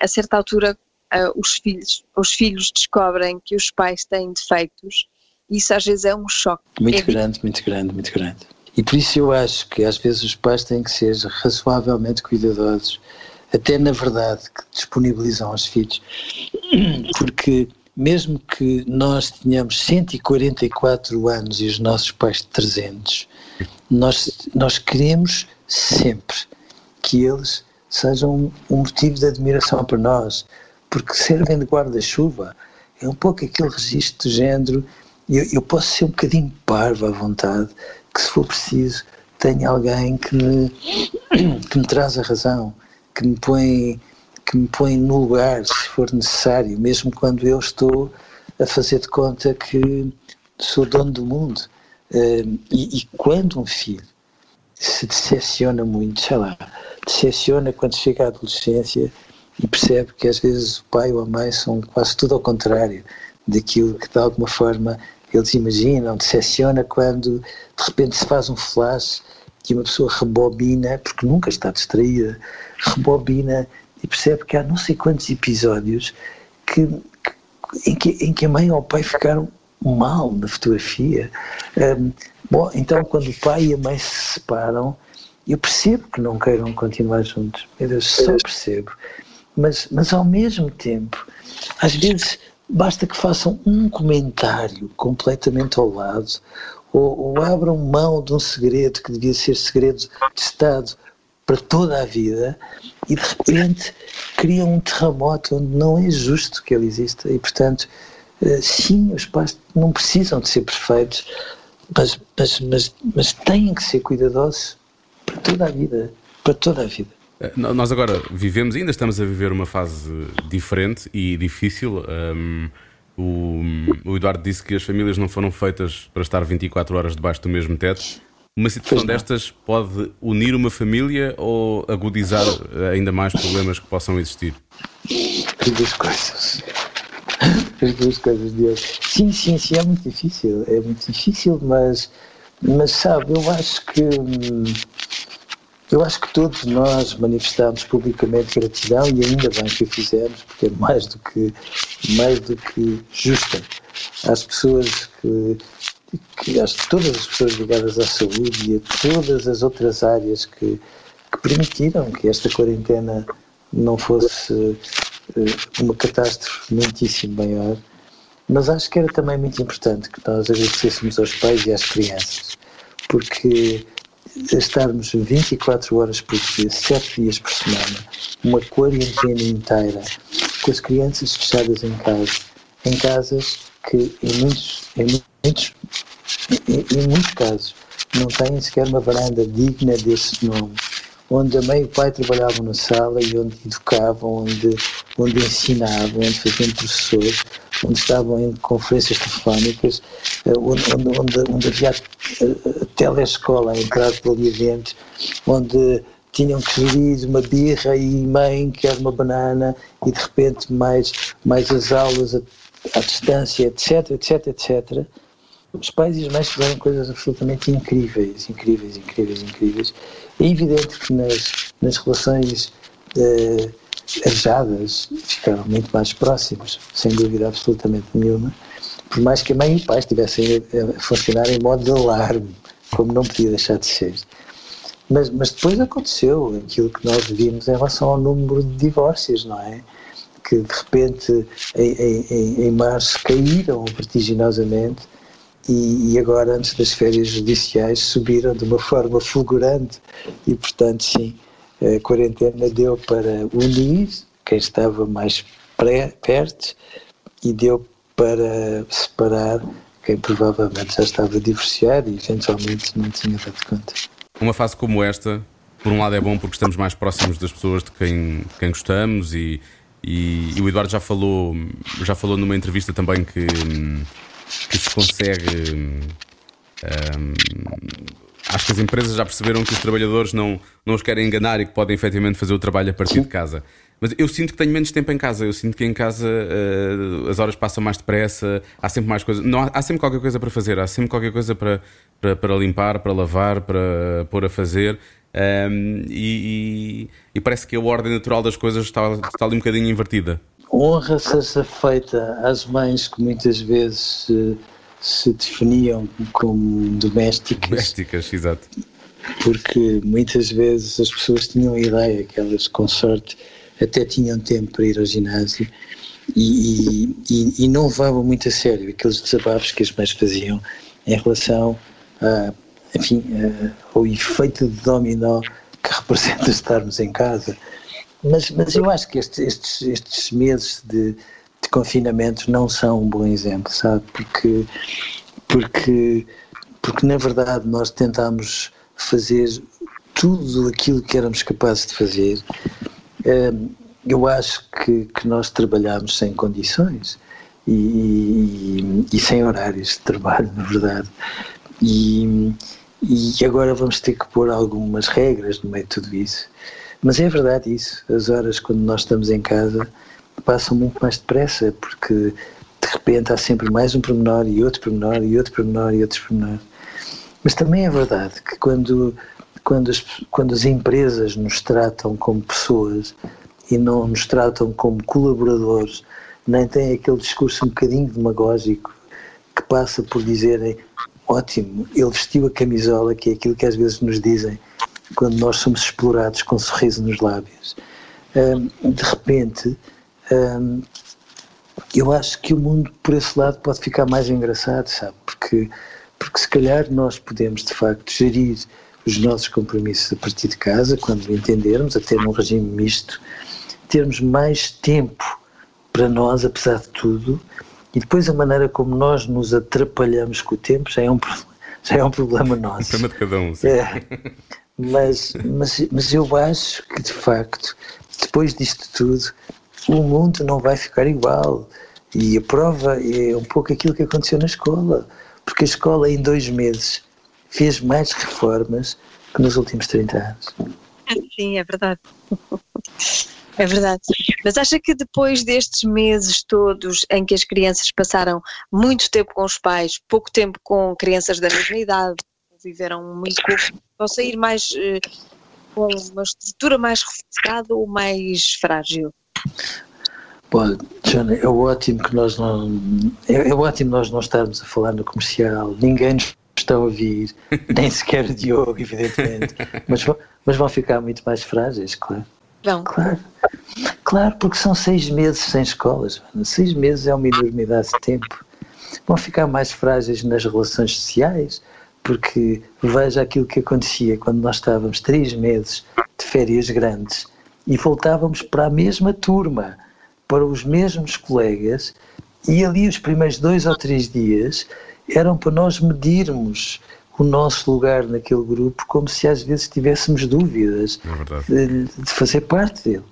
a certa altura, uh, os, filhos, os filhos descobrem que os pais têm defeitos isso às vezes é um choque. Muito é grande, muito grande, muito grande. E por isso eu acho que às vezes os pais têm que ser razoavelmente cuidadosos, até na verdade que disponibilizam aos filhos, porque mesmo que nós tenhamos 144 anos e os nossos pais 300, nós, nós queremos sempre que eles sejam um motivo de admiração para nós, porque servem de guarda-chuva. É um pouco aquele registro de género eu, eu posso ser um bocadinho parvo à vontade, que se for preciso tenha alguém que me, que me traz a razão, que me põe que me põe no lugar se for necessário, mesmo quando eu estou a fazer de conta que sou dono do mundo. Uh, e, e, quando um filho se decepciona muito, sei lá, decepciona quando chega à adolescência e percebe que às vezes o pai ou a mãe são quase tudo ao contrário daquilo que de alguma forma eles imaginam, decepciona quando de repente se faz um flash e uma pessoa rebobina, porque nunca está distraída, rebobina e percebe que há não sei quantos episódios que, que, em, que, em que a mãe ou o pai ficaram mal na fotografia. Um, bom, então quando o pai e a mãe se separam, eu percebo que não queiram continuar juntos, meu Deus, só percebo. Mas, mas ao mesmo tempo, às vezes basta que façam um comentário completamente ao lado ou, ou, abram mão de um segredo que devia ser segredo de Estado para toda a vida e de repente criam um terremoto onde não é justo que ele exista e portanto eh, sim, os pais não precisam de ser perfeitos mas, mas, mas, mas têm que ser cuidadosos para toda a vida para toda a vida eh, nós agora vivemos, ainda estamos a viver uma fase diferente e difícil. Um, o, o, Eduardo disse que as famílias não foram feitas para estar 24 horas debaixo do mesmo teto. Uma situação destas pode unir uma família ou agudizar ainda mais problemas que possam existir? As duas coisas. As duas coisas, Deus. Sim, sim, sim, é muito difícil. É muito difícil, mas, mas sabe, eu acho que. Hum, eu acho que todos nós manifestamos publicamente gratidão e ainda bem que o fizemos, porque é mais do que, mais do que justa às pessoas que, que às, todas as pessoas ligadas à saúde e a todas as outras áreas que, que permitiram que esta quarentena não fosse uh, uma catástrofe muitíssimo maior. Mas acho que era também muito importante que nós agradecêssemos aos pais e às crianças, porque estarmos 24 horas por dia, 7 dias por semana, uma quarentena inteira, com as crianças fechadas em casa, em casas que em muitos, em muitos, em, em muitos casos não têm sequer uma varanda digna desse nome, onde a mãe e o pai trabalhavam na sala e onde educavam, onde, onde ensinavam, onde faziam professores, onde estavam em conferências telefónicas, eh, onde, onde, onde, havia a telescola a entrar por ali adentro, onde tinham que gerir uma birra e mãe quer uma banana e de repente mais, mais as aulas à distância, etc, etc, etc. Os pais e as mães fizeram coisas absolutamente incríveis, incríveis, incríveis, incríveis. É evidente que nas, nas relações uh, arejadas ficaram muito mais próximos, sem dúvida absolutamente nenhuma, por mais que a mãe e o pai estivessem a funcionar em modo de alarme, como não podia deixar de ser. Mas, mas depois aconteceu aquilo que nós vimos em relação ao número de divórcios, não é? Que de repente em, em, em março caíram vertiginosamente e, e, agora, antes das férias judiciais, subiram de uma forma fulgurante e, portanto, sim, a quarentena deu para unir quem estava mais pré, perto e deu para separar quem provavelmente já estava divorciado e eventualmente não tinha dado conta. Uma fase como esta, por um lado é bom porque estamos mais próximos das pessoas de quem, de quem gostamos e, e, e, o Eduardo já falou, já falou numa entrevista também que, que se consegue. Um, acho que as empresas já perceberam que os trabalhadores não, não os querem enganar e que podem efetivamente fazer o trabalho a partir de casa. Mas eu sinto que tenho menos tempo em casa. Eu sinto que em casa uh, as horas passam mais depressa, há sempre mais coisas. Não, há, há, sempre qualquer coisa para fazer, há sempre qualquer coisa para, para, para limpar, para lavar, para pôr a fazer. Um, e, e, e, parece que a ordem natural das coisas está, está ali um bocadinho invertida. Honra seja feita às mães que muitas vezes se, se definiam como domésticas. Domésticas, exato. Porque muitas vezes as pessoas tinham a ideia que elas, com sorte, até tinham tempo para ir ao ginásio e, e, e não levavam muito a sério aqueles desabafos que as mães faziam em relação a, enfim, a, ao efeito de dominó que representa estarmos em casa. Mas, mas eu acho que estes, estes, estes meses de, de confinamento não são um bom exemplo, sabe? Porque, porque, porque na verdade nós tentámos fazer tudo aquilo que éramos capazes de fazer eu acho que, que nós trabalhamos sem condições e, e, e, sem horários de trabalho, na verdade. E, e agora vamos ter que pôr algumas regras no meio de tudo isso. Mas é verdade isso, as horas quando nós estamos em casa passam muito mais depressa, porque de repente há sempre mais um pormenor e outro pormenor e outro pormenor e outro pormenor. Mas também é verdade que quando quando as, quando as empresas nos tratam como pessoas e não nos tratam como colaboradores, nem têm aquele discurso um bocadinho demagógico que passa por dizerem ótimo, ele vestiu a camisola, que é aquilo que às vezes nos dizem quando nós somos explorados com um sorriso nos lábios. Um, de repente, um, eu acho que o mundo por esse lado pode ficar mais engraçado, sabe? Porque, porque se calhar nós podemos de facto gerir os nossos compromissos a partir de casa, quando entendermos, até num regime misto, termos mais tempo para nós, apesar de tudo, e depois a maneira como nós nos atrapalhamos com o tempo já é um, já é um problema nosso. Problema de cada um, sim. É, mas, mas, mas eu acho que, de facto, depois disto tudo, o mundo não vai ficar igual. E a prova é um pouco aquilo que aconteceu na escola. Porque a escola, em dois meses, fez mais reformas que nos últimos 30 anos. Sim, é verdade. É verdade. Mas acha que depois destes meses todos em que as crianças passaram muito tempo com os pais, pouco tempo com crianças da mesma idade, viveram muito pouco, vão sair mais eh, com uma estrutura mais reforçada ou mais frágil? Bom, Joana, é ótimo que nós não. É, é ótimo nós não estarmos a falar no comercial, ninguém nos está a ouvir, nem sequer o Diogo, evidentemente, mas, mas vão ficar muito mais frágeis, claro. Claro, claro, porque são seis meses sem escolas. Joana. Seis meses é uma enormidade de tempo. Vão ficar mais frágeis nas relações sociais, porque veja aquilo que acontecia quando nós estávamos três meses de férias grandes e voltávamos para a mesma turma, para os mesmos colegas, e ali os primeiros dois ou três dias eram para nós medirmos o nosso lugar naquele grupo, como se às vezes tivéssemos dúvidas É de, de fazer parte dele.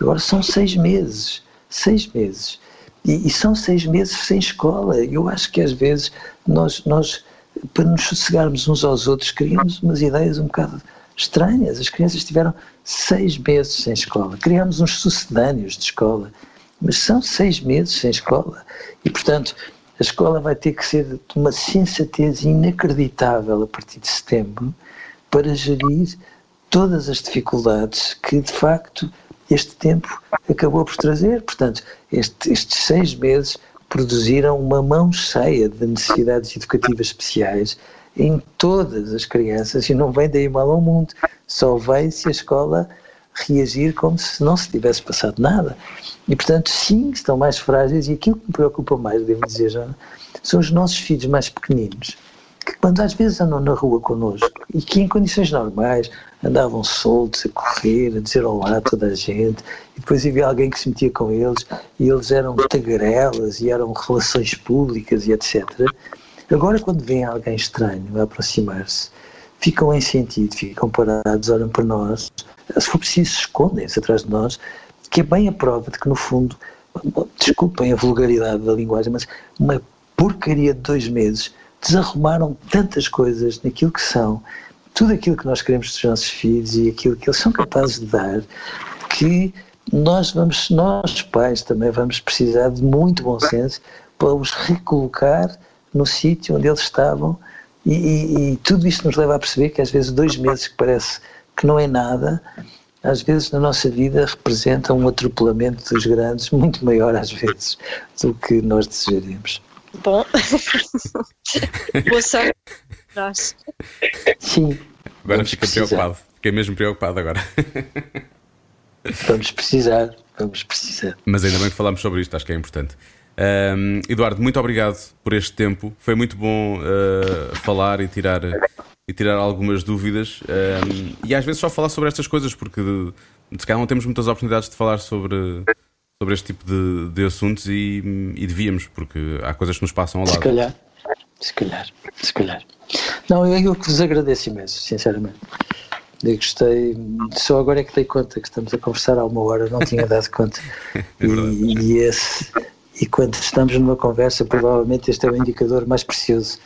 Agora são seis meses, seis meses. E, e são seis meses sem escola. Eu acho que às vezes nós, nós, para nos sossegarmos uns aos outros, criamos umas ideias um bocado estranhas. As crianças tiveram seis meses sem escola. Criámos uns sucedâneos de escola. Mas são seis meses sem escola. E, portanto, a escola vai ter que ser de uma sensatez inacreditável a partir de setembro para gerir todas as dificuldades que, de facto, este tempo acabou por trazer. Portanto, este- estes seis meses produziram uma mão cheia de necessidades educativas especiais em todas as crianças e não vem daí mal ao mundo. Só vem se a escola reagir como se não se tivesse passado nada. E, portanto, sim, estão mais frágeis e aquilo que me preocupa mais, devo dizer, Joana, são os nossos filhos mais pequeninos que quando às vezes andam na rua connosco e que em condições normais andavam soltos a correr, a dizer olá a toda a gente, e depois havia alguém que se metia com eles e eles eram tagarelas e eram relações públicas e etc. Agora, quando vem alguém estranho a aproximar-se, ficam em sentido, ficam parados, olham para nós, se for preciso, escondem-se atrás de nós, que é bem a prova de que, no fundo, desculpem a vulgaridade da linguagem, mas uma porcaria de dois meses desarrumaram tantas coisas naquilo que são, tudo aquilo que nós queremos dos nossos filhos e aquilo que eles são capazes de dar, que nós vamos, nós pais também vamos precisar de muito bom senso para os recolocar no sítio onde eles estavam. E, e- e tudo isto nos leva a perceber que às vezes dois meses que parece que não é nada, às vezes na nossa vida representa um atropelamento dos grandes muito maior às vezes do que nós desejaríamos. Bom. Boa sorte. Nós. Sim, Agora Vamos fica precisar. preocupado. Fiquei mesmo preocupado agora. vamos precisar, vamos precisar. Mas ainda bem que falámos sobre isto, acho que é importante. Ahm, Eduardo, muito obrigado por este tempo. Foi muito bom ah, falar e tirar, e tirar algumas dúvidas. Ahm, e às vezes só falar sobre estas coisas, porque de, se calhar não temos muitas oportunidades de falar sobre, sobre este tipo de, de assuntos e, e devíamos, porque há coisas que nos passam ao Se lado. calhar, se calhar, se calhar. Não, eu, eu que vos agradeço imenso, sinceramente. Eu gostei, só agora é que dei conta que estamos a conversar há uma hora, não tinha dado conta. É e, e esse, e quando estamos numa conversa, provavelmente este é o indicador mais precioso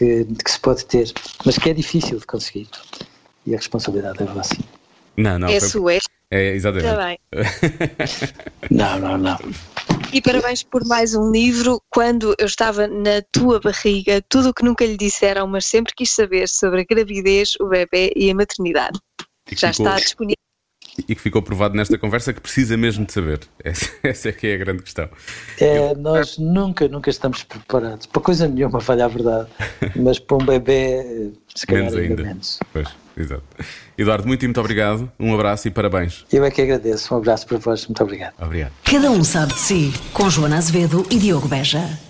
que, que se pode ter, mas que é difícil de conseguir. E a responsabilidade é vossa. Não, não. é foi- sua, é é, exatamente. Está bem. Não, não, não. E parabéns por mais um livro. Quando eu estava na tua barriga, tudo o que nunca lhe disseram, mas sempre quis saber sobre a gravidez, o bebê e a maternidade. E Já ficou- está disponível. E que ficou provado nesta conversa que precisa mesmo de saber. Essa, essa é que é a grande questão. É, nós nunca, nunca estamos preparados. Para coisa nenhuma, falha a verdade. Mas para um bebê, se calhar Menos ainda ainda. menos. Pois, exato. Eduardo, muito, muito obrigado. Um abraço e parabéns. Eu é que agradeço. Um abraço para vós. Muito obrigado. Obrigado. Cada um sabe de si. Com Joana Azevedo e Diogo Beja.